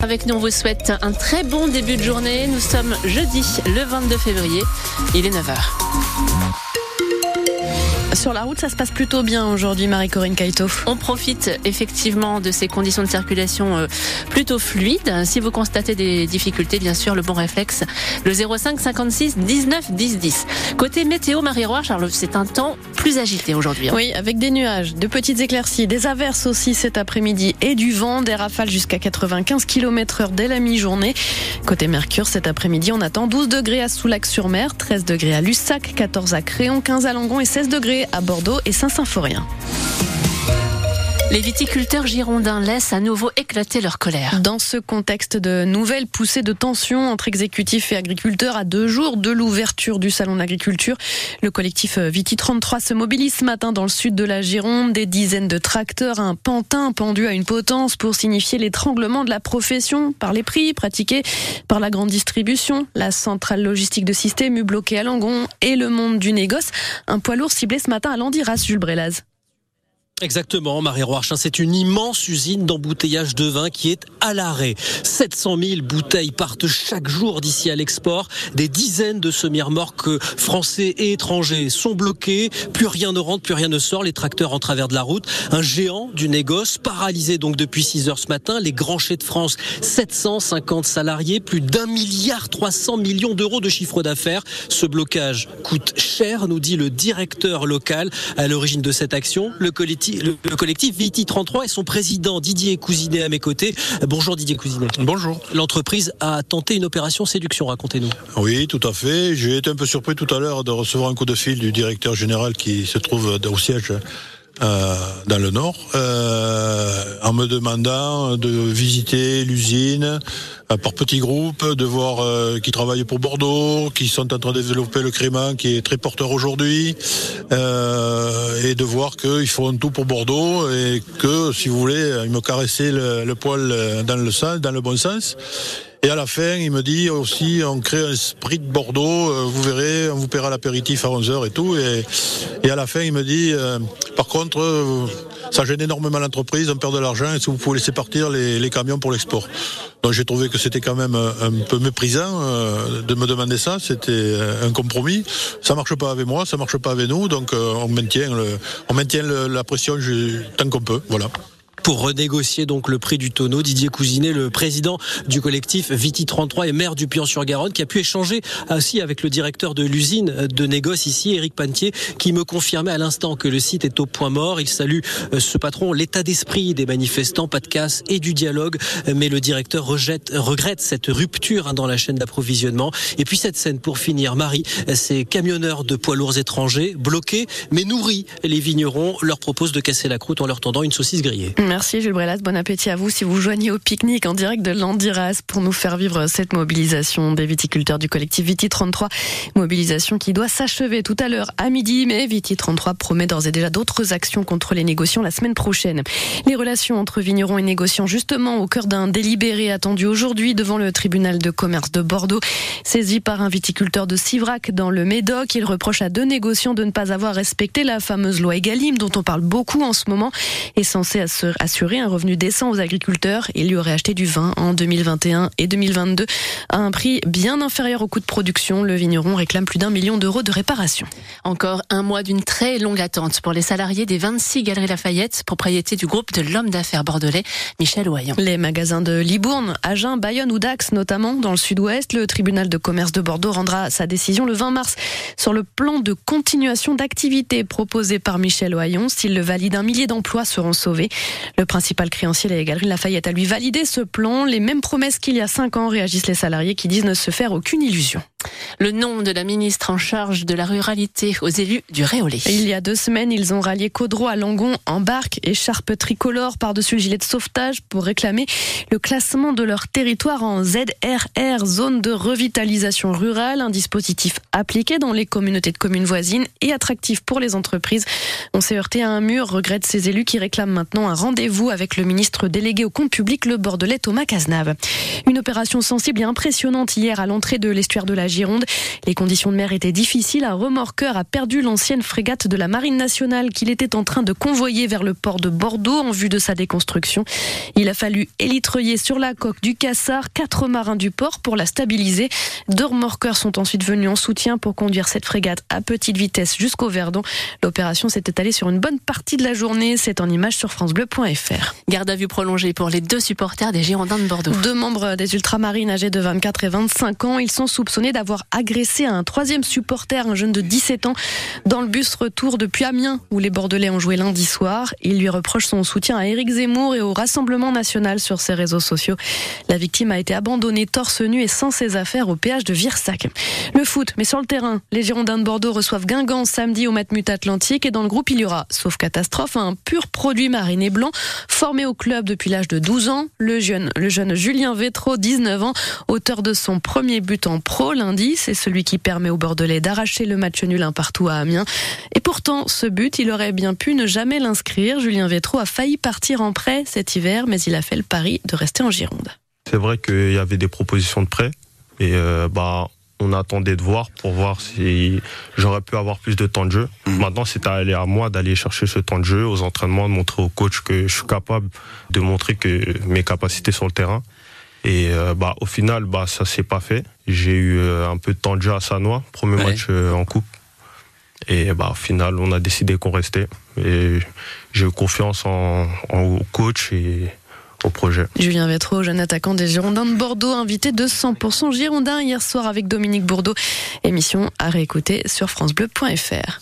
Avec nous, on vous souhaite un très bon début de journée. Nous sommes jeudi, le 22 février. Il est 9h. Sur la route, ça se passe plutôt bien aujourd'hui, Marie-Corinne Kaito. On profite effectivement de ces conditions de circulation euh, plutôt fluides. Si vous constatez des difficultés, bien sûr, le bon réflexe, le 05 56 19 10 10. Côté météo, Marie-Roire, Charles, c'est un temps plus agité aujourd'hui. Hein. Oui, avec des nuages, de petites éclaircies, des averses aussi cet après-midi et du vent, des rafales jusqu'à 95 km heure dès la mi-journée. Côté Mercure, cet après-midi, on attend 12 degrés à Soulac-sur-Mer, 13 degrés à Lussac, 14 à Créon, 15 à Langon et 16 degrés à Bordeaux et Saint-Symphorien. Les viticulteurs girondins laissent à nouveau éclater leur colère. Dans ce contexte de nouvelles poussées de tension entre exécutifs et agriculteurs à deux jours de l'ouverture du salon d'agriculture, le collectif Viti 33 se mobilise ce matin dans le sud de la Gironde. Des dizaines de tracteurs, un pantin pendu à une potence pour signifier l'étranglement de la profession par les prix pratiqués par la grande distribution, la centrale logistique de système bloquée à Langon et le monde du négoce. Un poids lourd ciblé ce matin à Landiras, Jules Brélaz. Exactement, Marie Roarchin, c'est une immense usine d'embouteillage de vin qui est à l'arrêt. 700 000 bouteilles partent chaque jour d'ici à l'export. Des dizaines de semi-remorques français et étrangers sont bloqués. Plus rien ne rentre, plus rien ne sort. Les tracteurs en travers de la route. Un géant du négoce, paralysé donc depuis 6 heures ce matin. Les grands chais de France, 750 salariés, plus d'un milliard 300 millions d'euros de chiffre d'affaires. Ce blocage coûte cher, nous dit le directeur local à l'origine de cette action. Le collectif le, collectif Viti 33 et son président Didier Cousinet à mes côtés. Bonjour Didier Cousinet. Bonjour. L'entreprise a tenté une opération séduction, racontez-nous. Oui, tout à fait. J'ai été un peu surpris tout à l'heure de recevoir un coup de fil du directeur général qui se trouve au siège euh, dans le nord, euh, en me demandant de visiter l'usine par petits groupes, de voir euh, qui travaillent pour Bordeaux, qui sont en train de développer le crément qui est très porteur aujourd'hui, euh, et de voir qu'ils font tout pour Bordeaux et que, si vous voulez, ils me caressaient le, le poil dans le sens, dans le bon sens. Et à la fin, il me dit aussi, on crée un esprit de Bordeaux, euh, vous verrez, on vous paiera l'apéritif à 11h et tout. Et, et, à la fin, il me dit, euh, par contre, euh, ça gêne énormément l'entreprise, on perd de l'argent, est-ce que vous pouvez laisser partir les, les camions pour l'export? Donc j'ai trouvé que c'était quand même un peu méprisant de me demander ça, c'était un compromis. Ça marche pas avec moi, ça marche pas avec nous, donc on maintient, le, on maintient le, la pression tant qu'on peut, voilà pour renégocier donc le prix du tonneau. Didier Cousinet, le président du collectif Viti 33 et maire du Puy-en-sur-Garonne, qui a pu échanger aussi avec le directeur de l'usine de négoce ici, Éric Pantier, qui me confirmait à l'instant que le site est au point mort. Il salue euh, ce patron, l'état d'esprit des manifestants, pas de casse et du dialogue, mais le directeur rejette, regrette cette rupture hein, dans la chaîne d'approvisionnement. Et puis cette scène pour finir, Marie, ces camionneurs de poids lourds étrangers bloqués mais nourris. Les vignerons leur proposent de casser la croûte en leur tendant une saucisse grillée. Jules Brelas, bon appétit à vous si vous joignez au pique-nique en direct de l'Andiras pour nous faire vivre cette mobilisation des viticulteurs du collectif Viti 33. Mobilisation qui doit s'achever tout à l'heure à midi, mais Viti 33 promet d'ores et déjà d'autres actions contre les négociants la semaine prochaine. Les relations entre vignerons et négociants justement au cœur d'un délibéré attendu aujourd'hui devant le tribunal de commerce de Bordeaux. Saisi par un viticulteur de Sivrac dans le Médoc, il reproche à deux négociants de ne pas avoir respecté la fameuse loi Egalim dont on parle beaucoup en ce moment et censée assurer un revenu décent aux agriculteurs. Il lui aurait acheté du vin en 2021 et 2022 à un prix bien inférieur au coût de production. Le vigneron réclame plus d'un million d'euros de réparation. Encore un mois d'une très longue attente pour les salariés des 26 Galeries Lafayette, propriété du groupe de l'homme d'affaires bordelais Michel Oyon. Les magasins de Libourne, Agen, Bayonne ou Dax notamment dans le sud-ouest, le tribunal de commerce de Bordeaux rendra sa décision le 20 mars sur le plan de continuation d'activité proposé par Michel Oyon. S'il le valide, un millier d'emplois seront sauvés. Le principal créancier, les Galeries Lafayette, a lui validé ce plan. Les mêmes promesses qu'il y a cinq ans réagissent les salariés qui disent ne se faire aucune illusion. Le nom de la ministre en charge de la ruralité aux élus du Réolé. Il y a deux semaines, ils ont rallié Caudreau à Langon en barque, écharpe tricolore par-dessus le gilet de sauvetage pour réclamer le classement de leur territoire en ZRR, zone de revitalisation rurale, un dispositif appliqué dans les communautés de communes voisines et attractif pour les entreprises. On s'est heurté à un mur, regrette ces élus qui réclament maintenant un rendez-vous avec le ministre délégué au compte public, le Bordelais Thomas Cazenave. Une opération sensible et impressionnante hier à l'entrée de l'estuaire de la la Gironde. Les conditions de mer étaient difficiles. Un remorqueur a perdu l'ancienne frégate de la Marine nationale qu'il était en train de convoyer vers le port de Bordeaux en vue de sa déconstruction. Il a fallu élitreuiller sur la coque du Cassard quatre marins du port pour la stabiliser. Deux remorqueurs sont ensuite venus en soutien pour conduire cette frégate à petite vitesse jusqu'au Verdon. L'opération s'est étalée sur une bonne partie de la journée. C'est en image sur francebleu.fr. Garde à vue prolongée pour les deux supporters des Girondins de Bordeaux. Deux membres des ultramarines âgés de 24 et 25 ans, ils sont soupçonnés d'avoir agressé un troisième supporter, un jeune de 17 ans, dans le bus retour depuis Amiens, où les Bordelais ont joué lundi soir. Il lui reproche son soutien à Éric Zemmour et au Rassemblement national sur ses réseaux sociaux. La victime a été abandonnée torse nu et sans ses affaires au péage de Virsac. Le foot, mais sur le terrain, les Girondins de Bordeaux reçoivent Guingamp samedi au Matmut Atlantique et dans le groupe il y aura, sauf catastrophe, un pur produit mariné blanc formé au club depuis l'âge de 12 ans. Le jeune, le jeune Julien Vétro, 19 ans, auteur de son premier but en pro lundi, c'est celui qui permet aux Bordelais d'arracher le match nul un partout à Amiens. Et pourtant, ce but, il aurait bien pu ne jamais l'inscrire. Julien Vétro a failli partir en prêt cet hiver, mais il a fait le pari de rester en Gironde. C'est vrai qu'il y avait des propositions de prêt et euh, bah on attendait de voir pour voir si j'aurais pu avoir plus de temps de jeu. Mmh. Maintenant, c'est à, à moi d'aller chercher ce temps de jeu aux entraînements, de montrer au coach que je suis capable de montrer que mes capacités sur le terrain. Et euh, bah au final, bah ça s'est pas fait. J'ai eu euh, un peu de temps de jeu à Sanois, premier ouais. match euh, en coupe. Et bah au final, on a décidé qu'on restait. Et j'ai eu confiance en, en, au coach et au projet. Julien Vétro, jeune attaquant des Girondins de Bordeaux, invité de 100% Girondins hier soir avec Dominique Bourdeau. Émission à réécouter sur francebleu.fr.